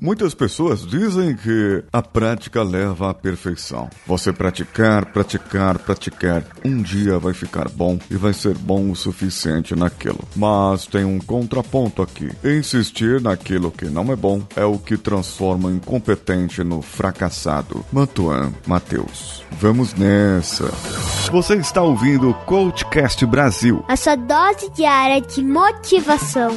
Muitas pessoas dizem que a prática leva à perfeição. Você praticar, praticar, praticar, um dia vai ficar bom e vai ser bom o suficiente naquilo. Mas tem um contraponto aqui. Insistir naquilo que não é bom é o que transforma o incompetente no fracassado. Mantuan Mateus. Vamos nessa. Você está ouvindo o Coachcast Brasil. A sua dose diária de motivação.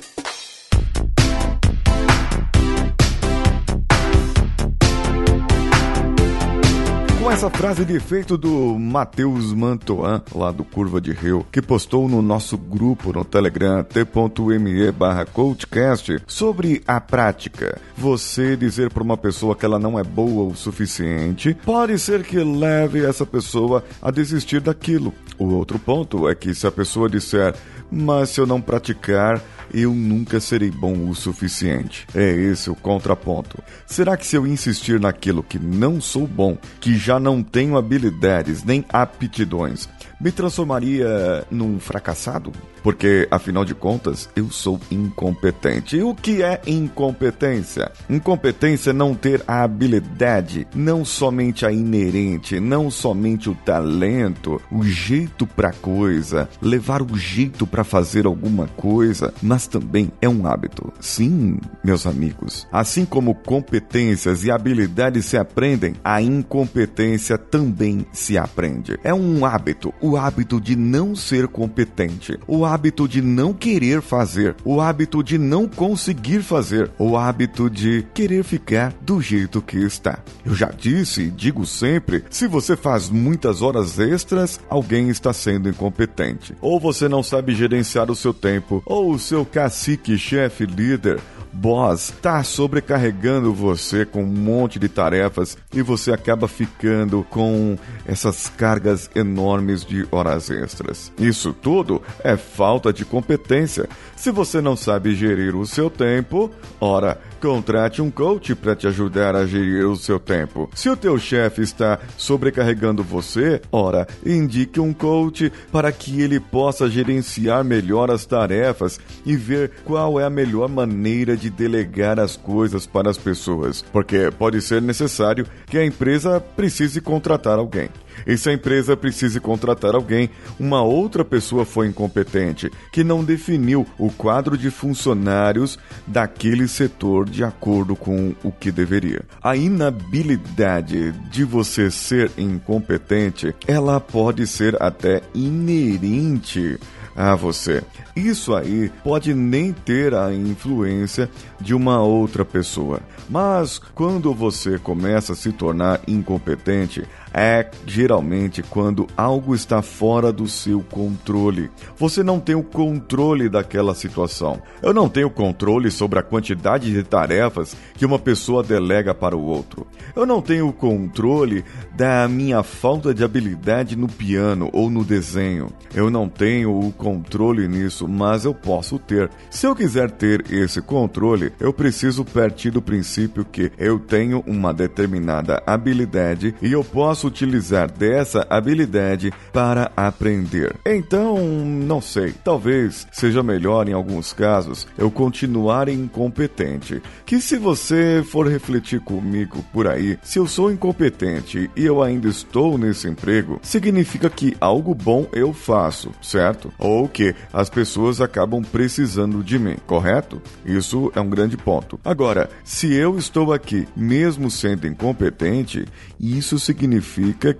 Essa frase de efeito do Matheus Mantoan, lá do Curva de Rio, que postou no nosso grupo no Telegram t.me barra coachcast sobre a prática. Você dizer para uma pessoa que ela não é boa o suficiente, pode ser que leve essa pessoa a desistir daquilo. O outro ponto é que se a pessoa disser, mas se eu não praticar, eu nunca serei bom o suficiente. É esse o contraponto. Será que se eu insistir naquilo que não sou bom, que já não tenho habilidades nem aptidões, me transformaria num fracassado? Porque, afinal de contas, eu sou incompetente. E o que é incompetência? Incompetência é não ter a habilidade, não somente a inerente, não somente o talento, o jeito para coisa, levar o jeito para fazer alguma coisa, mas também é um hábito. Sim, meus amigos. Assim como competências e habilidades se aprendem, a incompetência também se aprende. É um hábito, o hábito de não ser competente, o hábito de não querer fazer, o hábito de não conseguir fazer, o hábito de querer ficar do jeito que está. Eu já disse e digo sempre: se você faz muitas horas extras, alguém está sendo incompetente. Ou você não sabe gerenciar o seu tempo, ou o seu cacique, chefe, líder, boss está sobrecarregando você com um monte de tarefas e você acaba ficando com essas cargas enormes de horas extras. Isso tudo é falta de competência. Se você não sabe gerir o seu tempo, ora, contrate um coach para te ajudar a gerir o seu tempo. Se o teu chefe está sobrecarregando você, ora, indique um coach para que ele possa gerenciar melhor as tarefas e ver qual é a melhor maneira de delegar as coisas para as pessoas, porque pode ser necessário que a empresa precise contratar alguém. E se a empresa precise contratar alguém, uma outra pessoa foi incompetente, que não definiu o quadro de funcionários daquele setor de acordo com o que deveria. A inabilidade de você ser incompetente, ela pode ser até inerente a você. Isso aí pode nem ter a influência de uma outra pessoa. Mas quando você começa a se tornar incompetente, é geralmente quando algo está fora do seu controle. Você não tem o controle daquela situação. Eu não tenho controle sobre a quantidade de tarefas que uma pessoa delega para o outro. Eu não tenho o controle da minha falta de habilidade no piano ou no desenho. Eu não tenho o controle nisso, mas eu posso ter. Se eu quiser ter esse controle, eu preciso partir do princípio que eu tenho uma determinada habilidade e eu posso utilizar dessa habilidade para aprender. Então, não sei, talvez seja melhor em alguns casos eu continuar incompetente. Que se você for refletir comigo por aí, se eu sou incompetente e eu ainda estou nesse emprego, significa que algo bom eu faço, certo? Ou que as pessoas acabam precisando de mim, correto? Isso é um grande ponto. Agora, se eu estou aqui mesmo sendo incompetente, isso significa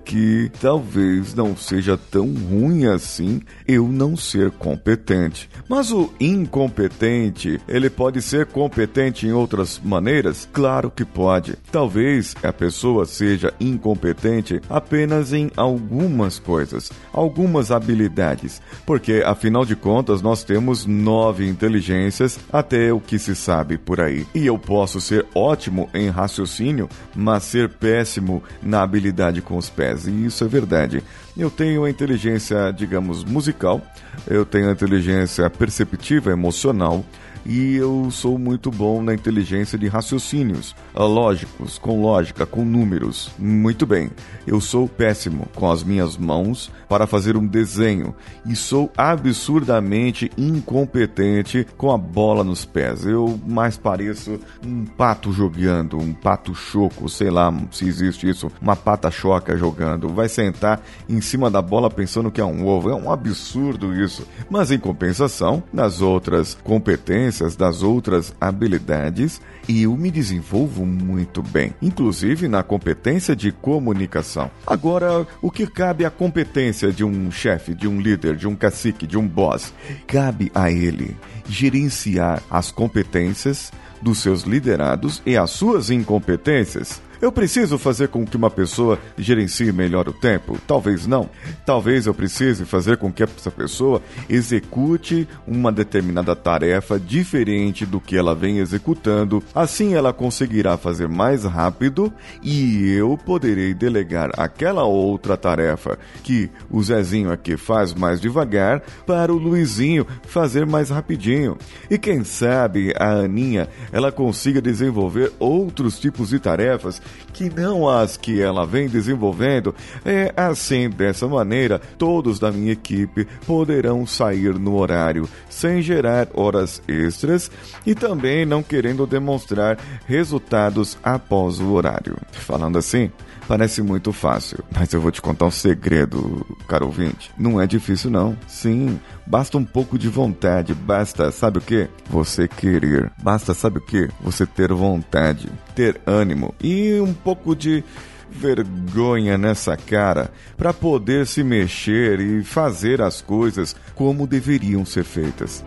que talvez não seja tão ruim assim eu não ser competente. Mas o incompetente, ele pode ser competente em outras maneiras? Claro que pode. Talvez a pessoa seja incompetente apenas em algumas coisas, algumas habilidades, porque afinal de contas nós temos nove inteligências até o que se sabe por aí. E eu posso ser ótimo em raciocínio, mas ser péssimo na habilidade com os pés, e isso é verdade. Eu tenho a inteligência, digamos, musical, eu tenho a inteligência perceptiva, emocional, e eu sou muito bom na inteligência de raciocínios lógicos, com lógica, com números. Muito bem. Eu sou péssimo com as minhas mãos para fazer um desenho e sou absurdamente incompetente com a bola nos pés. Eu mais pareço um pato jogando, um pato choco, sei lá se existe isso, uma pata choca jogando. Vai sentar em cima da bola pensando que é um ovo. É um absurdo isso. Mas em compensação, nas outras competências, das outras habilidades, eu me desenvolvo muito bem, inclusive na competência de comunicação. Agora, o que cabe à competência de um chefe, de um líder, de um cacique, de um boss? Cabe a ele gerenciar as competências dos seus liderados e as suas incompetências. Eu preciso fazer com que uma pessoa gerencie melhor o tempo? Talvez não. Talvez eu precise fazer com que essa pessoa execute uma determinada tarefa diferente do que ela vem executando. Assim ela conseguirá fazer mais rápido e eu poderei delegar aquela outra tarefa que o Zezinho aqui faz mais devagar para o Luizinho fazer mais rapidinho. E quem sabe a Aninha ela consiga desenvolver outros tipos de tarefas que não as que ela vem desenvolvendo. É assim, dessa maneira, todos da minha equipe poderão sair no horário sem gerar horas extras e também não querendo demonstrar resultados após o horário. Falando assim, Parece muito fácil, mas eu vou te contar um segredo, caro ouvinte. Não é difícil não. Sim, basta um pouco de vontade, basta, sabe o que? Você querer. Basta, sabe o que? Você ter vontade, ter ânimo e um pouco de vergonha nessa cara para poder se mexer e fazer as coisas como deveriam ser feitas.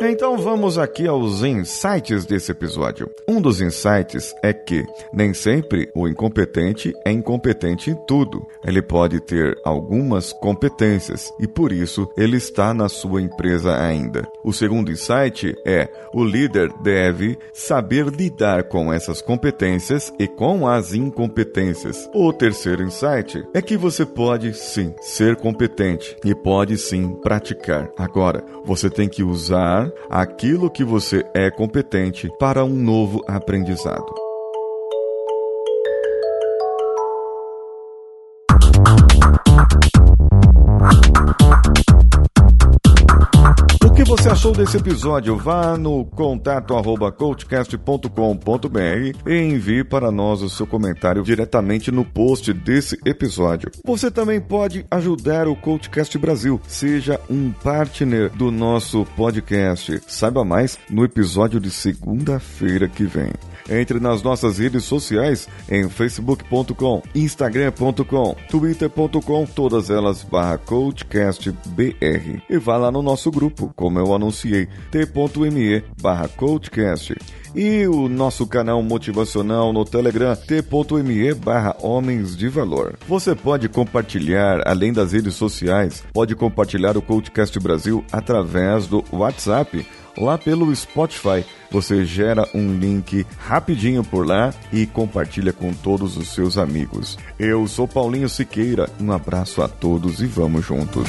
Então vamos aqui aos insights desse episódio. Um dos insights é que nem sempre o incompetente é incompetente em tudo. Ele pode ter algumas competências e por isso ele está na sua empresa ainda. O segundo insight é o líder deve saber lidar com essas competências e com as incompetências. O terceiro insight é que você pode sim ser competente e pode sim praticar. Agora, você tem que usar aquilo que você é competente para um novo aprendizado. Você achou desse episódio? Vá no contato coachcast.com.br e envie para nós o seu comentário diretamente no post desse episódio. Você também pode ajudar o Coachcast Brasil. Seja um partner do nosso podcast. Saiba mais no episódio de segunda-feira que vem. Entre nas nossas redes sociais em facebook.com, instagram.com, twitter.com, todas elas barra coachcastbr. E vá lá no nosso grupo, como eu anunciei, t.me barra coachcast. E o nosso canal motivacional no Telegram, t.me barra Homens de Valor. Você pode compartilhar, além das redes sociais, pode compartilhar o Coachcast Brasil através do WhatsApp lá pelo Spotify. Você gera um link rapidinho por lá e compartilha com todos os seus amigos. Eu sou Paulinho Siqueira, um abraço a todos e vamos juntos.